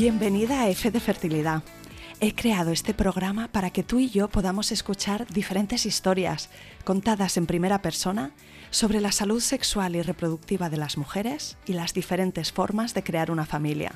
Bienvenida a F de Fertilidad. He creado este programa para que tú y yo podamos escuchar diferentes historias contadas en primera persona sobre la salud sexual y reproductiva de las mujeres y las diferentes formas de crear una familia.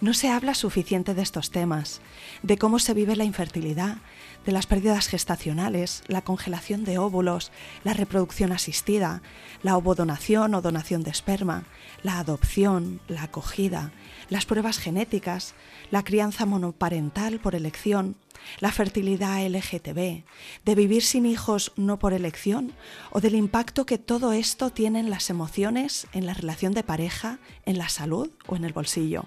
No se habla suficiente de estos temas, de cómo se vive la infertilidad, de las pérdidas gestacionales, la congelación de óvulos, la reproducción asistida, la ovodonación o donación de esperma, la adopción, la acogida, las pruebas genéticas, la crianza monoparental por elección, la fertilidad LGTB, de vivir sin hijos no por elección o del impacto que todo esto tiene en las emociones, en la relación de pareja, en la salud o en el bolsillo.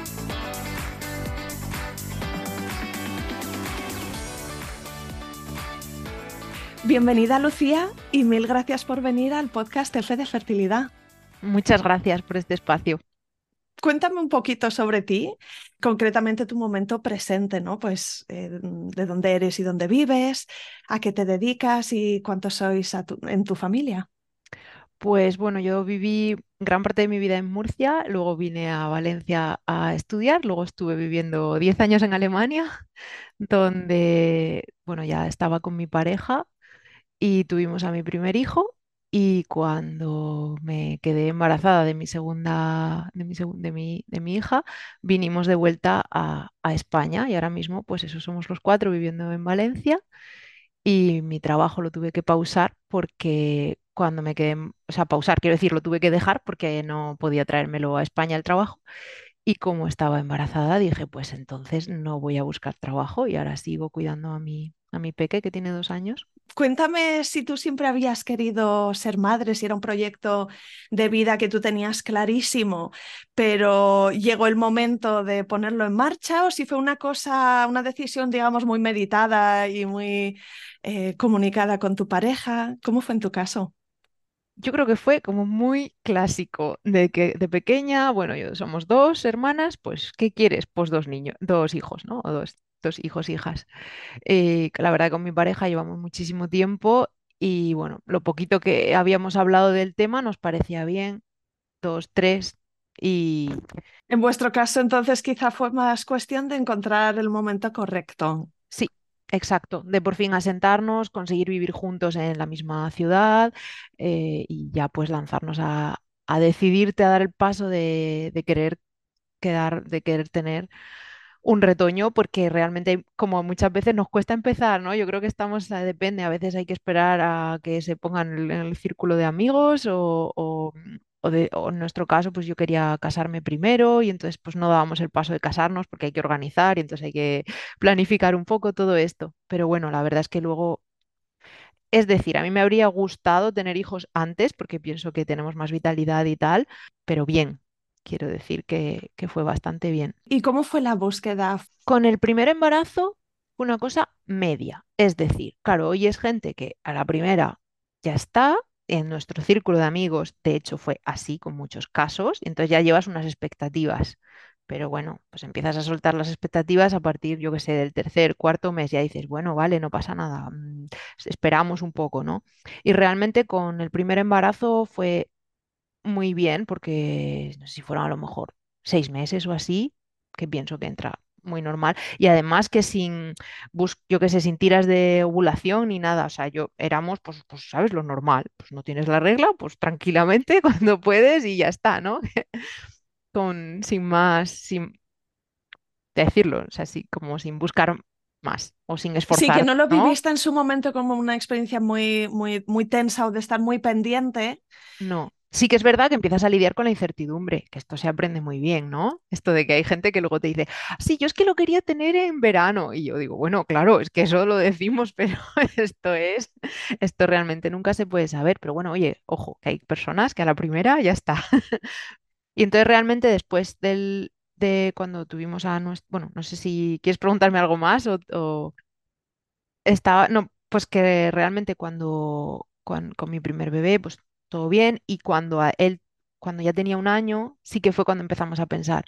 Bienvenida Lucía y mil gracias por venir al podcast F de Fertilidad. Muchas gracias por este espacio. Cuéntame un poquito sobre ti, concretamente tu momento presente, ¿no? Pues eh, de dónde eres y dónde vives, a qué te dedicas y cuántos sois en tu familia. Pues bueno, yo viví gran parte de mi vida en Murcia, luego vine a Valencia a estudiar, luego estuve viviendo 10 años en Alemania, donde, bueno, ya estaba con mi pareja y tuvimos a mi primer hijo y cuando me quedé embarazada de mi segunda, de mi, de mi, de mi hija, vinimos de vuelta a, a, España y ahora mismo, pues eso, somos los cuatro viviendo en Valencia y mi trabajo lo tuve que pausar porque cuando me quedé, o sea, pausar, quiero decir, lo tuve que dejar porque no podía traérmelo a España el trabajo. Y como estaba embarazada, dije, pues entonces no voy a buscar trabajo y ahora sigo cuidando a mi, a mi peque que tiene dos años. Cuéntame si tú siempre habías querido ser madre, si era un proyecto de vida que tú tenías clarísimo, pero llegó el momento de ponerlo en marcha o si fue una cosa, una decisión, digamos, muy meditada y muy eh, comunicada con tu pareja. ¿Cómo fue en tu caso? Yo creo que fue como muy clásico de que de pequeña, bueno, yo somos dos hermanas, pues ¿qué quieres? Pues dos niños, dos hijos, ¿no? O dos dos hijos, hijas. Eh, la verdad, con mi pareja llevamos muchísimo tiempo y bueno, lo poquito que habíamos hablado del tema nos parecía bien, dos, tres, y... En vuestro caso, entonces, quizá fue más cuestión de encontrar el momento correcto. Sí, exacto, de por fin asentarnos, conseguir vivir juntos en la misma ciudad eh, y ya pues lanzarnos a, a, decidirte a dar el paso de, de querer quedar, de querer tener un retoño porque realmente como muchas veces nos cuesta empezar, ¿no? Yo creo que estamos, depende, a veces hay que esperar a que se pongan en el, círculo de amigos o, o, de, en nuestro caso pues yo quería casarme primero y entonces pues no dábamos el paso de casarnos porque hay que organizar y entonces hay que planificar un poco todo esto. Pero bueno, la verdad es que luego... Es decir, a mí me habría gustado tener hijos antes porque pienso que tenemos más vitalidad y tal, pero bien, quiero decir que, fue bastante bien. ¿Y cómo fue la búsqueda? Con el primer embarazo fue una cosa media. Es decir, claro, hoy es gente que a la primera ya está, en nuestro círculo de amigos, de hecho, fue así con muchos casos, y entonces ya llevas unas expectativas. Pero bueno, pues empiezas a soltar las expectativas a partir, yo que sé, del tercer, cuarto mes, ya dices, bueno, vale, no pasa nada, mm, esperamos un poco, ¿no? Y realmente con el primer embarazo fue muy bien, porque no sé si fueron a lo mejor seis meses o así, que pienso que entra muy normal. Y además que sin, yo que sé, sin tiras de ovulación ni nada. O sea, yo éramos, pues, pues, ¿sabes? Lo normal. Pues no tienes la regla, pues tranquilamente cuando puedes y ya está, ¿no? Con, sin más, sin decirlo, o sea, así como sin buscar más o sin esforzar. Sí, que no lo viviste en su momento como una experiencia muy, muy, muy tensa o de estar muy pendiente. No. Sí que es verdad que empiezas a lidiar con la incertidumbre, que esto se aprende muy bien, ¿no? Esto de que hay gente que luego te dice, ah, sí, yo es que lo quería tener en verano. Y yo digo, bueno, claro, es que eso lo decimos, pero esto es, esto realmente nunca se puede saber. Pero bueno, oye, ojo, que hay personas que a la primera ya está. Y entonces realmente después del, de cuando tuvimos a nuestro, bueno, no sé si quieres preguntarme algo más o, estaba, no, pues que realmente cuando, cuan- con, mi primer bebé, pues todo bien y cuando a él, cuando ya tenía un año, sí que fue cuando empezamos a pensar,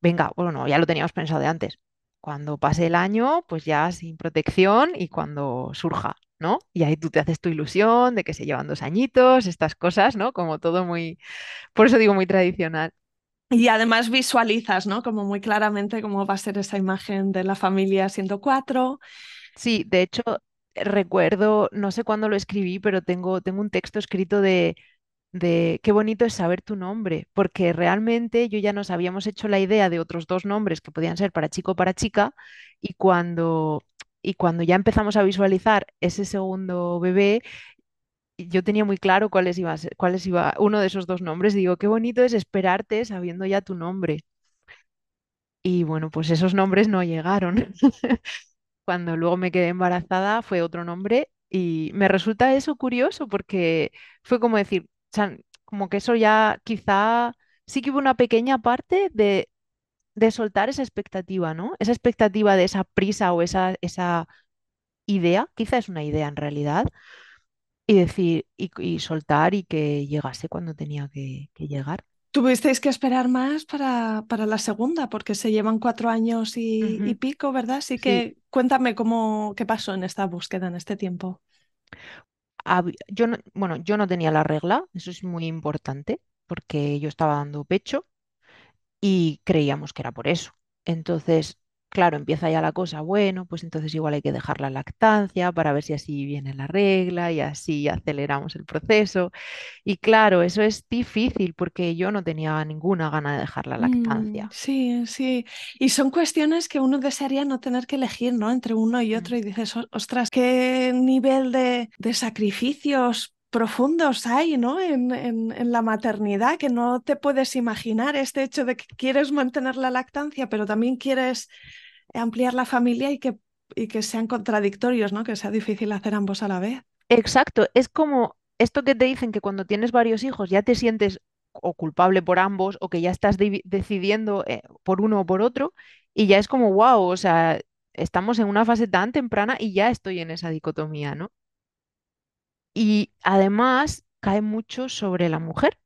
venga, bueno, no, ya lo teníamos pensado de antes. Cuando pase el año, pues ya sin protección y cuando surja, ¿no? Y ahí tú te haces tu ilusión de que se llevan dos añitos, estas cosas, ¿no? Como todo muy, por eso digo muy tradicional. Y además visualizas, ¿no? Como muy claramente cómo va a ser esa imagen de la familia siendo cuatro. Sí, de hecho, recuerdo, no sé cuándo lo escribí, pero tengo, tengo un texto escrito de, de qué bonito es saber tu nombre, porque realmente yo ya nos habíamos hecho la idea de otros dos nombres que podían ser para chico o para chica, y cuando, y cuando ya empezamos a visualizar ese segundo bebé, yo tenía muy claro cuáles iba a ser- iba uno de esos dos nombres. Digo, qué bonito es esperarte sabiendo ya tu nombre. Y bueno, pues esos nombres no llegaron. Cuando luego me quedé embarazada fue otro nombre y me resulta eso curioso porque fue como decir, como que eso ya quizá sí que hubo una pequeña parte de, de soltar esa expectativa, ¿no? Esa expectativa de esa prisa o esa, esa idea, quizá es una idea en realidad, y decir, y, soltar y que llegase cuando tenía que llegar. Tuvisteis que esperar más para, para la segunda, porque se llevan cuatro años y, y pico, ¿verdad? Así Sí, que cuéntame cómo, qué pasó en esta búsqueda, en este tiempo. yo no, bueno, yo no tenía la regla, eso es muy importante, porque yo estaba dando pecho y creíamos que era por eso. Entonces, claro, empieza ya la cosa, bueno, pues entonces igual hay que dejar la lactancia para ver si así viene la regla y así aceleramos el proceso. Y claro, eso es difícil porque yo no tenía ninguna gana de dejar la Mm, lactancia. sí, sí. Y son cuestiones que uno desearía no tener que elegir, ¿no? Entre uno y Mm. otro y dices, "O- ostras, qué nivel de, de sacrificios profundos hay, ¿no? En, en, en la maternidad, que no te puedes imaginar este hecho de que quieres mantener la lactancia, pero también quieres ampliar la familia y que, y que sean contradictorios, ¿no? Que sea difícil hacer ambos a la vez. Exacto, es como esto que te dicen que cuando tienes varios hijos ya te sientes o culpable por ambos o que ya estás decidiendo eh, por uno o por otro y ya es como, wow, o sea, estamos en una fase tan temprana y ya estoy en esa dicotomía, ¿no? Y además cae mucho sobre la mujer,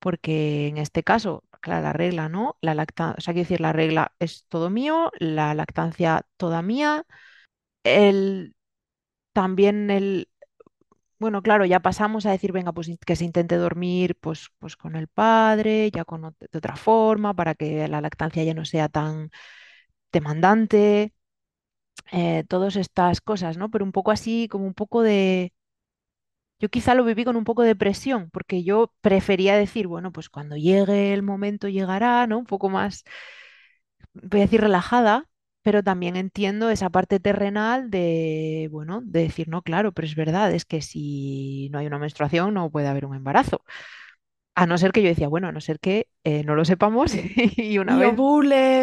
porque en este caso, claro, la regla, ¿no? La lactancia, o sea, quiero decir, la regla es todo mío, la lactancia toda mía, el, también el Bueno, claro, ya pasamos a decir, venga, pues que se intente dormir pues, pues con el padre, ya con de otra forma, para que la lactancia ya no sea tan demandante, eh, todas estas cosas, ¿no? Pero un poco así, como un poco de... Yo quizá lo viví con un poco de presión, porque yo prefería decir, bueno, pues cuando llegue el momento llegará, ¿no? Un poco más, voy a decir, relajada, pero también entiendo esa parte terrenal de, bueno, de decir, no, claro, pero es verdad, es que si no hay una menstruación no puede haber un embarazo. A no ser que yo decía, bueno, a no ser que eh, no lo sepamos y una Y vez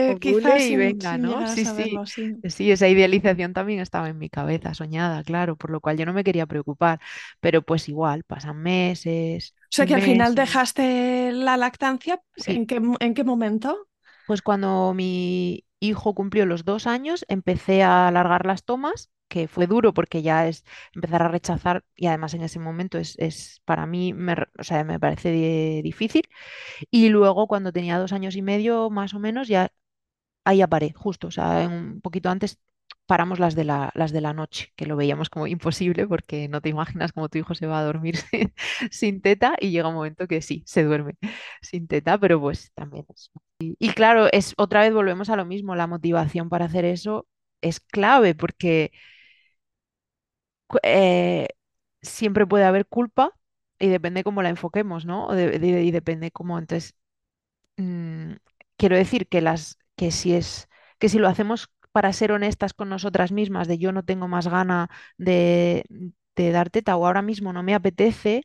ovule, quizás y venga, ¿no? Sí, sí, sí. sí, esa idealización también estaba en mi cabeza, soñada, claro, por lo cual yo no me quería preocupar, pero pues igual, pasan meses O sea que al final dejaste la lactancia, Sí, ¿en qué, en qué momento? pues cuando mi hijo cumplió los dos años, empecé a alargar las tomas. Que fue duro porque ya es empezar a rechazar y además en ese momento es, es para mí, o sea, me parece di- difícil. Y luego cuando tenía dos años y medio más o menos ya ahí ya justo, o sea, un poquito antes paramos las de la, las de la noche, que lo veíamos como imposible porque no te imaginas cómo tu hijo se va a dormir sin, sin teta y llega un momento que sí, se duerme sin teta, pero pues también es. Y, y claro, es otra vez volvemos a lo mismo, la motivación para hacer eso es clave porque eh, siempre puede haber culpa y depende cómo la enfoquemos, ¿no? Y depende cómo entonces mm, quiero decir que las que si es que si lo hacemos para ser honestas con nosotras mismas, de yo no tengo más gana de, de dar teta o ahora mismo no me apetece,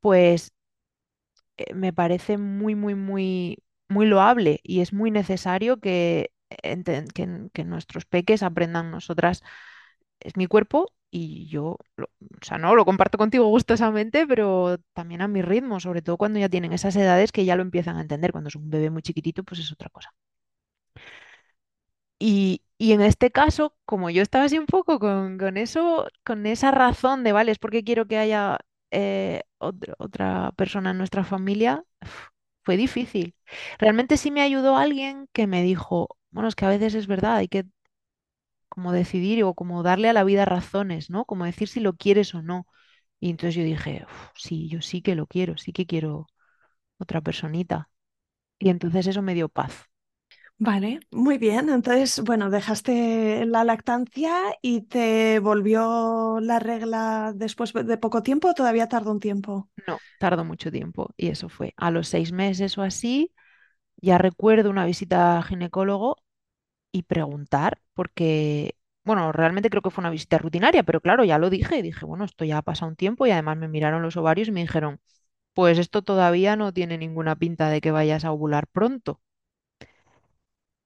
pues eh, me parece muy, muy, muy, muy loable y es muy necesario que, que nuestros peques aprendan nosotras, es mi cuerpo. Y yo, lo- o sea, no lo comparto contigo gustosamente, pero también a mi ritmo, sobre todo cuando ya tienen esas edades que ya lo empiezan a entender. Cuando es un bebé muy chiquitito, pues es otra cosa. Y, y en este caso, como yo estaba así un poco con, con eso, con esa razón de, vale, es porque quiero que haya eh, otra persona en nuestra familia, fue difícil. Realmente sí me ayudó alguien que me dijo, bueno, es que a veces es verdad, hay que como decidir o como darle a la vida razones, ¿no? Como decir si lo quieres o no. Y entonces yo dije, "Uf, sí, yo sí que lo quiero, sí que quiero otra personita. Y entonces eso me dio paz. Vale, muy bien. Entonces, bueno, dejaste la lactancia y te volvió la regla después de poco tiempo, o todavía tardó un tiempo. No, tardó mucho tiempo y eso fue a los seis meses o así. Ya recuerdo una visita al ginecólogo y preguntar, porque, bueno, realmente creo que fue una visita rutinaria, pero claro, ya lo dije dije, bueno, esto ya ha pasado un tiempo y además me miraron los ovarios y me dijeron, pues esto todavía no tiene ninguna pinta de que vayas a ovular pronto.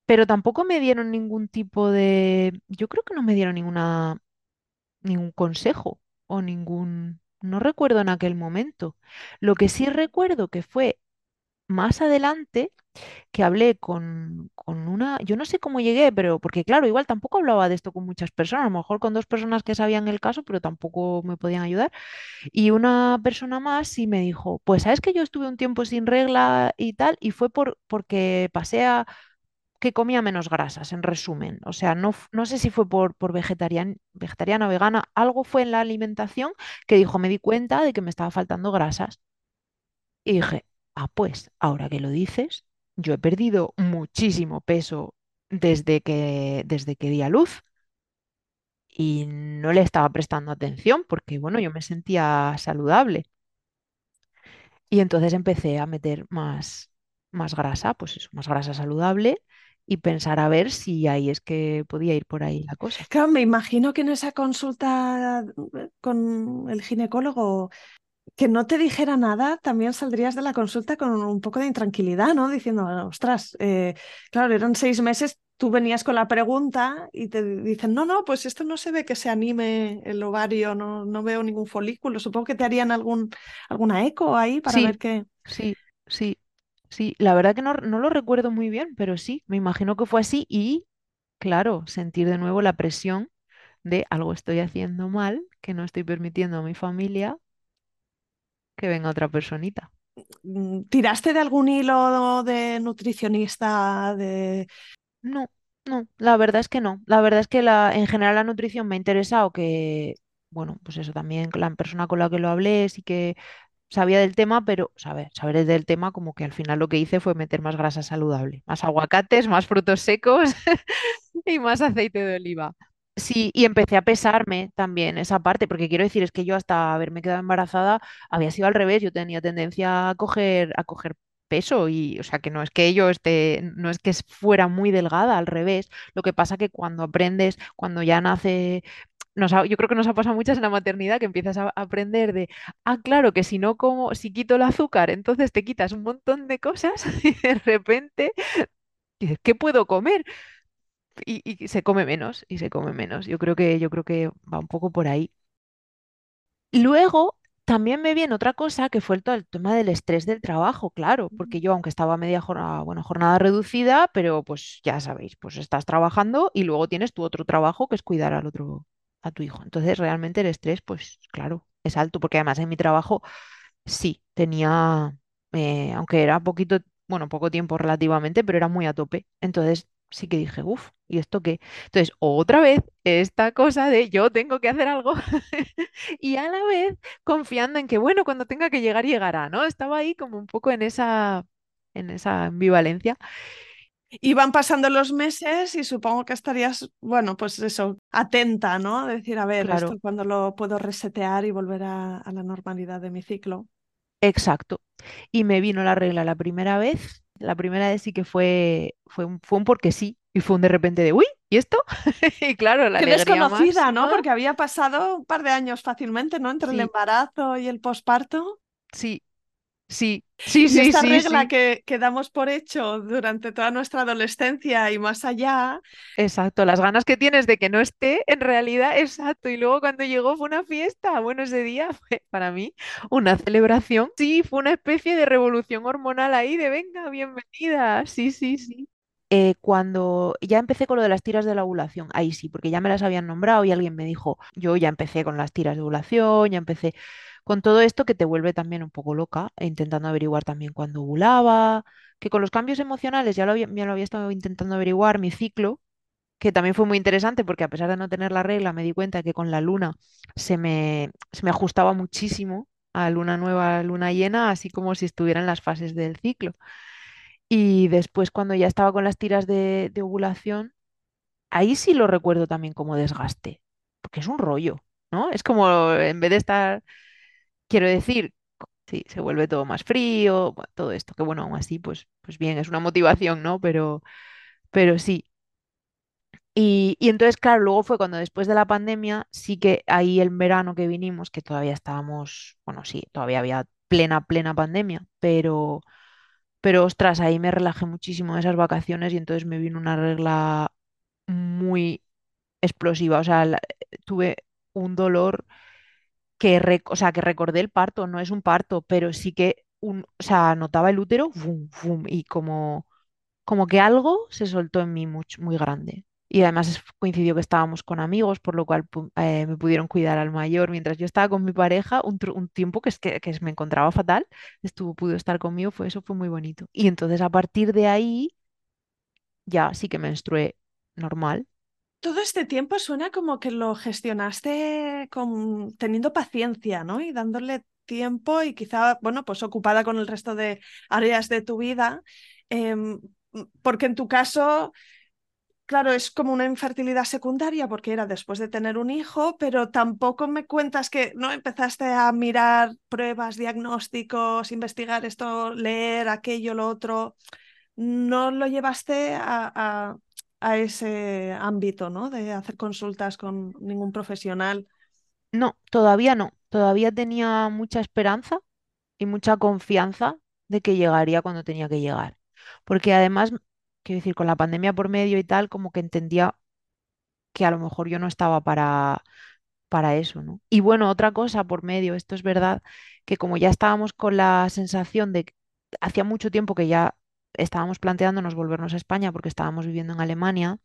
Pero tampoco me dieron ningún tipo de, yo creo que no me dieron ninguna, ningún consejo o ningún, no recuerdo en aquel momento. Lo que sí recuerdo que fue más adelante que hablé con, con una, yo no sé cómo llegué, pero porque claro, igual tampoco hablaba de esto con muchas personas, a lo mejor con dos personas que sabían el caso, pero tampoco me podían ayudar. Y una persona más sí me dijo, pues sabes que yo estuve un tiempo sin regla y tal, y fue por, porque pasé a que comía menos grasas, en resumen. O sea, no, no sé si fue por, por vegetarian, vegetariana o vegana, algo fue en la alimentación que dijo, me di cuenta de que me estaba faltando grasas. Y dije, ah, pues, ahora que lo dices, yo he perdido muchísimo peso desde que, desde que di a luz y no le estaba prestando atención porque, bueno, yo me sentía saludable. Y entonces empecé a meter más, más grasa, pues eso, más grasa saludable y pensar a ver si ahí es que podía ir por ahí la cosa. Claro, me imagino que en esa consulta eh, con el ginecólogo que no te dijera nada, también saldrías de la consulta con un poco de intranquilidad, ¿no? Diciendo, ostras, eh, claro, eran seis meses, tú venías con la pregunta y te dicen, no, no, pues esto no se ve que se anime el ovario, no, no veo ningún folículo. Supongo que te harían algún, alguna eco ahí para Sí, ver qué. sí, sí, sí. La verdad que no, no lo recuerdo muy bien, pero sí, me imagino que fue así y, claro, sentir de nuevo la presión de algo estoy haciendo mal, que no estoy permitiendo a mi familia que venga otra personita. mm, ¿Tiraste de algún hilo de nutricionista, de... No, no, la verdad es que no. La verdad es que la, en general la nutrición me ha interesado que, bueno, pues eso también, la persona con la que lo hablé sí que sabía del tema, pero saber, saber del tema como que al final lo que hice fue meter más grasa saludable, más aguacates, más frutos secos y más aceite de oliva. Sí, y empecé a pesarme también esa parte, porque quiero decir, es que yo hasta haberme quedado embarazada había sido al revés, yo tenía tendencia a coger, a coger peso y, o sea, que no es que yo esté, no es que fuera muy delgada, al revés. Lo que pasa que cuando aprendes, cuando ya nace, nos ha- yo creo que nos ha pasado muchas en la maternidad que empiezas a aprender de, ah, claro, que si no como, si quito el azúcar, entonces te quitas un montón de cosas y de repente dices, ¿qué puedo comer? Y, y se come menos, y se come menos. Yo creo que, yo creo que va un poco por ahí. Luego también me viene otra cosa que fue el, todo el tema del estrés del trabajo, claro, porque yo, aunque estaba media jornada, bueno, jornada reducida, pero pues ya sabéis, pues estás trabajando y luego tienes tu otro trabajo que es cuidar al otro, a tu hijo. Entonces, realmente el estrés, pues claro, es alto, porque además en mi trabajo sí, tenía, eh, aunque era poquito, bueno, poco tiempo relativamente, pero era muy a tope. Entonces sí que dije, uff, ¿y esto qué? Entonces, otra vez, esta cosa de yo tengo que hacer algo y a la vez confiando en que, bueno, cuando tenga que llegar, llegará, ¿no? Estaba ahí como un poco en esa, en esa ambivalencia. Iban pasando los meses y supongo que estarías, bueno, pues eso, atenta, ¿no? Decir, a ver, Claro, esto cuando lo puedo resetear y volver a, a la normalidad de mi ciclo. exacto. Y me vino la regla la primera vez. La primera vez sí que fue, fue un, fue un porque sí. Y fue un de repente de, uy, ¿y esto? Y claro, la Qué desconocida, ¿no? máxima. Porque había pasado un par de años fácilmente, ¿no? Entre el embarazo y el posparto. sí, sí, sí, Y sí, esta sí, regla sí. que, que damos por hecho durante toda nuestra adolescencia y más allá, Exacto, las ganas que tienes de que no esté, en realidad, exacto. Y luego cuando llegó fue una fiesta. Bueno, ese día fue para mí una celebración. Sí, fue una especie de revolución hormonal ahí de venga, bienvenida. Sí, sí, sí. Eh, cuando ya empecé con lo de las tiras de la ovulación, ahí sí, porque ya me las habían nombrado y alguien me dijo, yo ya empecé con las tiras de ovulación, ya empecé con todo esto que te vuelve también un poco loca, intentando averiguar también cuándo ovulaba, que con los cambios emocionales ya lo había, ya lo había estado intentando averiguar mi ciclo, que también fue muy interesante porque a pesar de no tener la regla, me di cuenta que con la luna se me, se me ajustaba muchísimo a luna nueva, luna llena, así como si estuviera en las fases del ciclo. Y después cuando ya estaba con las tiras de, ovulación, ahí sí lo recuerdo también como desgaste, porque es un rollo, ¿no? Es como en vez de estar, quiero decir, sí, se vuelve todo más frío, todo esto, que bueno, aún así, pues, pues bien, es una motivación, ¿no? Pero, pero sí. Y, y entonces, claro, luego fue cuando después de la pandemia, sí que ahí el verano que vinimos, que todavía estábamos, bueno, sí, todavía había plena, plena pandemia, pero pero ostras, ahí me relajé muchísimo en esas vacaciones y entonces me vino una regla muy explosiva. O sea, tuve un dolor que, rec- o sea, que recordé el parto, no es un parto, pero sí que un, o sea, notaba el útero, y como como que algo se soltó en mí muy, grande. Y además coincidió que estábamos con amigos, por lo cual eh, me pudieron cuidar al mayor. Mientras yo estaba con mi pareja, un, tiempo que, es que, que me encontraba fatal, estuvo, pudo estar conmigo, fue, eso fue muy bonito. Y entonces a partir de ahí ya sí que menstrué normal. Todo este tiempo suena como que lo gestionaste con, teniendo paciencia, ¿no? Y dándole tiempo y quizá, bueno, pues ocupada con el resto de áreas de tu vida. Em, porque en tu caso, claro, es como una infertilidad secundaria porque era después de tener un hijo, pero tampoco me cuentas que no empezaste a mirar pruebas, diagnósticos, investigar esto, leer aquello, lo otro. No lo llevaste a, a- ese ámbito, ¿no? De hacer consultas con ningún profesional. No, todavía no. Todavía tenía mucha esperanza y mucha confianza de que llegaría cuando tenía que llegar. Porque además, quiero decir, con la pandemia por medio y tal, como que entendía que a lo mejor yo no estaba para, para eso, ¿no? Y bueno, otra cosa por medio, esto es verdad, que como ya estábamos con la sensación de que hacía mucho tiempo que ya estábamos planteándonos volvernos a España porque estábamos viviendo en Alemania,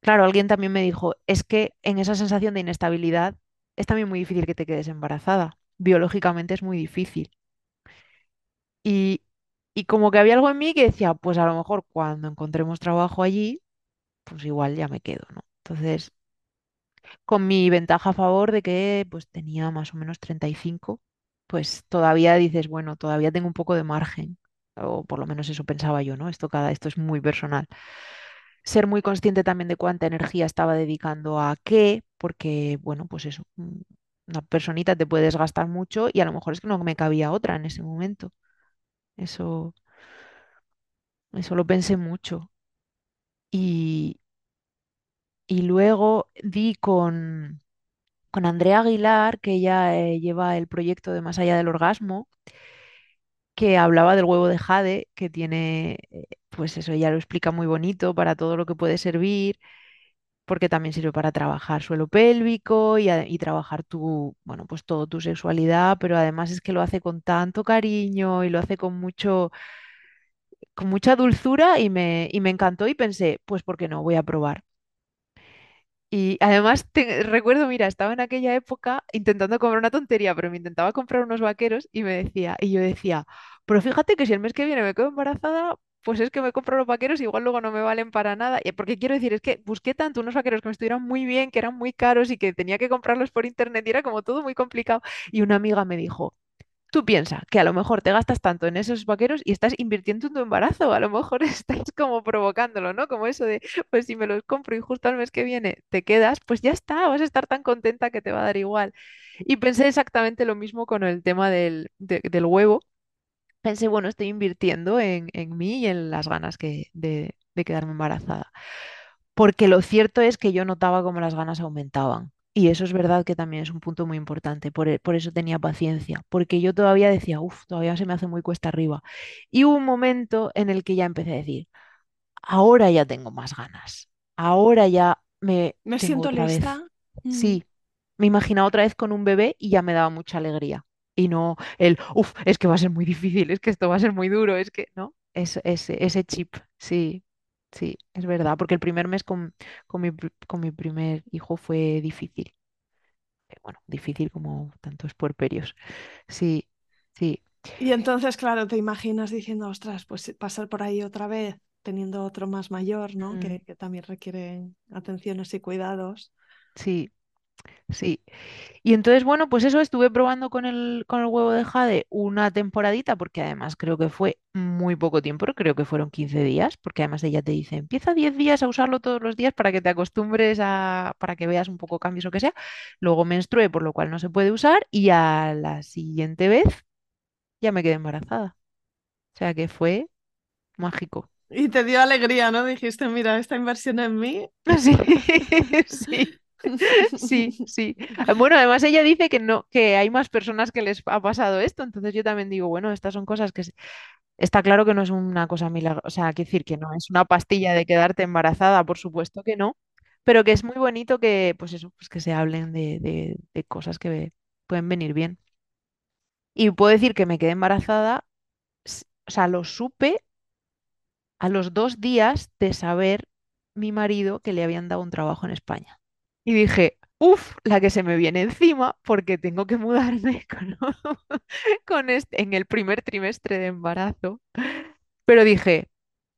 claro, alguien también me dijo, es que en esa sensación de inestabilidad es también muy difícil que te quedes embarazada. Biológicamente es muy difícil. Y, y como que había algo en mí que decía, pues a lo mejor cuando encontremos trabajo allí, pues igual ya me quedo, ¿no? Entonces con mi ventaja a favor de que pues tenía más o menos 35, pues todavía dices, bueno, todavía tengo un poco de margen, o por lo menos eso pensaba yo, ¿no? Esto cada, esto es muy personal. Ser muy consciente también de cuánta energía estaba dedicando a qué, porque, bueno, pues eso, mm, una personita te puede desgastar mucho y a lo mejor es que no me cabía otra en ese momento. Eso, eso lo pensé mucho. Y, y luego di con con Andrea Aguilar, que ella eh, lleva el proyecto de Más allá del orgasmo, que hablaba del huevo de jade, que tiene, eh, pues eso, ella lo explica muy bonito para todo lo que puede servir, porque también sirve para trabajar suelo pélvico y, y trabajar tu, bueno, pues todo tu sexualidad, pero además es que lo hace con tanto cariño y lo hace con mucho, con mucha dulzura y me, y me encantó y pensé, pues ¿por qué no? Voy a probar. Y además te- recuerdo, mira, estaba en aquella época intentando comprar una tontería, pero me intentaba comprar unos vaqueros y me decía, y yo decía, pero fíjate que si el mes que viene me quedo embarazada, pues es que me compro los vaqueros, igual luego no me valen para nada. Y porque quiero decir, es que busqué tanto unos vaqueros que me estuvieran muy bien, que eran muy caros y que tenía que comprarlos por internet y era como todo muy complicado. Y una amiga me dijo, Tú piensas que a lo mejor te gastas tanto en esos vaqueros y estás invirtiendo en tu embarazo, a lo mejor estás como provocándolo, ¿no? Como eso de, pues si me los compro y justo al mes que viene te quedas, pues ya está, vas a estar tan contenta que te va a dar igual. Y pensé exactamente lo mismo con el tema del, de- del huevo. Pensé, bueno, estoy invirtiendo en, en mí y en las ganas que, de, de quedarme embarazada porque lo cierto es que yo notaba como las ganas aumentaban. Y eso es verdad que también es un punto muy importante, por, e- por eso tenía paciencia, porque yo todavía decía, uff, todavía se me hace muy cuesta arriba. Y hubo un momento en el que ya empecé a decir, ahora ya tengo más ganas, ahora ya me Me tengo siento otra vez. lista. Mm. Sí, me imaginaba otra vez con un bebé y ya me daba mucha alegría. Y no el, uff, es que va a ser muy difícil, es que esto va a ser muy duro, es que, ¿no? Es, ese ese chip Sí, sí, es verdad, porque el primer mes con, con mi, con mi primer hijo fue difícil. Eh, Bueno, difícil como tantos puerperios. Sí, sí. Y entonces, claro, te imaginas diciendo, ostras, pues pasar por ahí otra vez, teniendo otro más mayor, ¿no? Mm, Que, que también requiere atenciones y cuidados. sí, sí. Y entonces, bueno, pues eso estuve probando con el, con el huevo de jade una temporadita, porque además creo que fue muy poco tiempo, creo que fueron 15 días, porque además ella te dice, empieza 10 días a usarlo todos los días para que te acostumbres a, para que veas un poco cambios o que sea. Luego menstrué, por lo cual no se puede usar, y a la siguiente vez ya me quedé embarazada. O sea que fue mágico. Y te dio alegría, ¿no? Dijiste, mira, esta inversión en mí. Sí, sí. Sí, sí. Ah, Bueno, además ella dice que no, que hay más personas que les ha pasado esto, entonces yo también digo, bueno, estas son cosas que está claro que no es una cosa milagrosa, o sea, quiero decir que no es una pastilla de quedarte embarazada, por supuesto que no, pero que es muy bonito que, pues eso, pues que se hablen de, de, de cosas que pueden venir bien. Y puedo decir que me quedé embarazada, o sea, lo supe a los dos días de saber mi marido que le habían dado un trabajo en España. Y dije, uff, la que se me viene encima porque tengo que mudarme con, con este, en el primer trimestre de embarazo. Pero dije,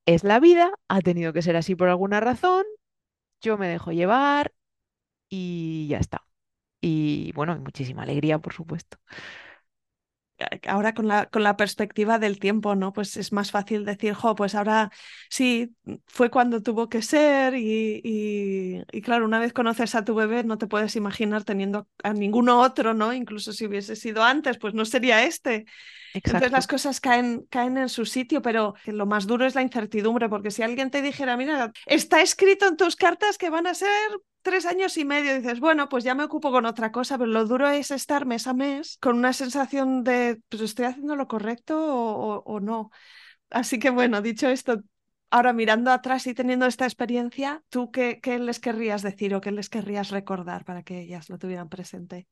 es la vida, ha tenido que ser así por alguna razón, yo me dejo llevar y ya está. Y bueno, muchísima alegría, por supuesto. Ahora con la, con la perspectiva del tiempo, ¿no? Pues es más fácil decir, jo, pues ahora sí, fue cuando tuvo que ser y, y, y claro, una vez conoces a tu bebé no te puedes imaginar teniendo a ninguno otro, ¿no? Incluso si hubiese sido antes, pues no sería este. Entonces las cosas caen, caen en su sitio, pero lo más duro es la incertidumbre, porque si alguien te dijera, mira, está escrito en tus cartas que van a ser tres años y medio, dices, bueno, pues ya me ocupo con otra cosa, pero lo duro es estar mes a mes con una sensación de, pues estoy haciendo lo correcto o, o- no. Así que bueno, dicho esto, ahora mirando atrás y teniendo esta experiencia, ¿tú qué, qué les querrías decir o qué les querrías recordar para que ellas lo tuvieran presente?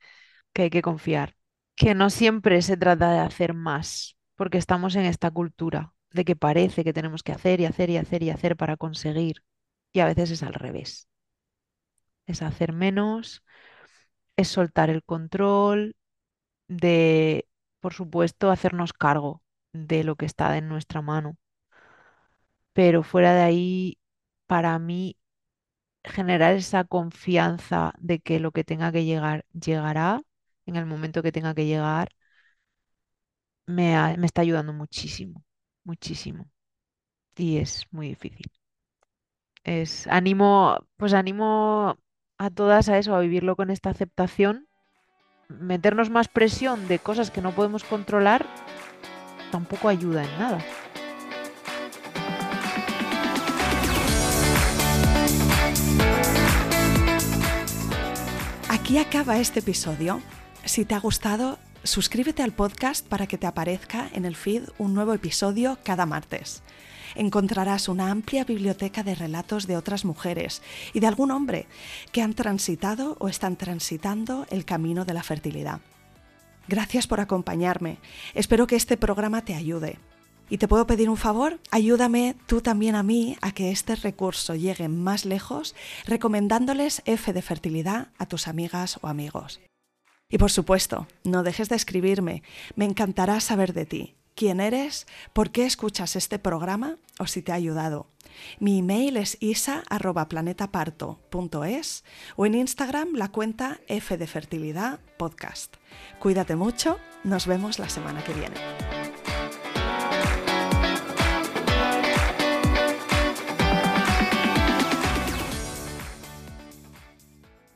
Que hay que confiar. Que no siempre se trata de hacer más, porque estamos en esta cultura de que parece que tenemos que hacer y hacer y hacer y hacer para conseguir. Y a veces es al revés. Es hacer menos, es soltar el control de, por supuesto, hacernos cargo de lo que está en nuestra mano. Pero fuera de ahí, para mí, generar esa confianza de que lo que tenga que llegar, llegará en el momento que tenga que llegar, me, me está ayudando muchísimo, muchísimo. Y es muy difícil. Es, animo, pues animo a todas a eso, a vivirlo con esta aceptación. Meternos más presión de cosas que no podemos controlar tampoco ayuda en nada. Aquí acaba este episodio. Si te ha gustado, suscríbete al podcast para que te aparezca en el feed un nuevo episodio cada martes. Encontrarás una amplia biblioteca de relatos de otras mujeres y de algún hombre que han transitado o están transitando el camino de la fertilidad. Gracias por acompañarme. Espero que este programa te ayude. ¿Y te puedo pedir un favor? Ayúdame tú también a mí a que este recurso llegue más lejos recomendándoles F de fertilidad a tus amigas o amigos. Y por supuesto, no dejes de escribirme. Me encantará saber de ti. ¿Quién eres? ¿Por qué escuchas este programa? ¿O si te ha ayudado? Mi email es isa.planetaparto.es o en Instagram la cuenta F de Fertilidad Podcast. Cuídate mucho, nos vemos la semana que viene.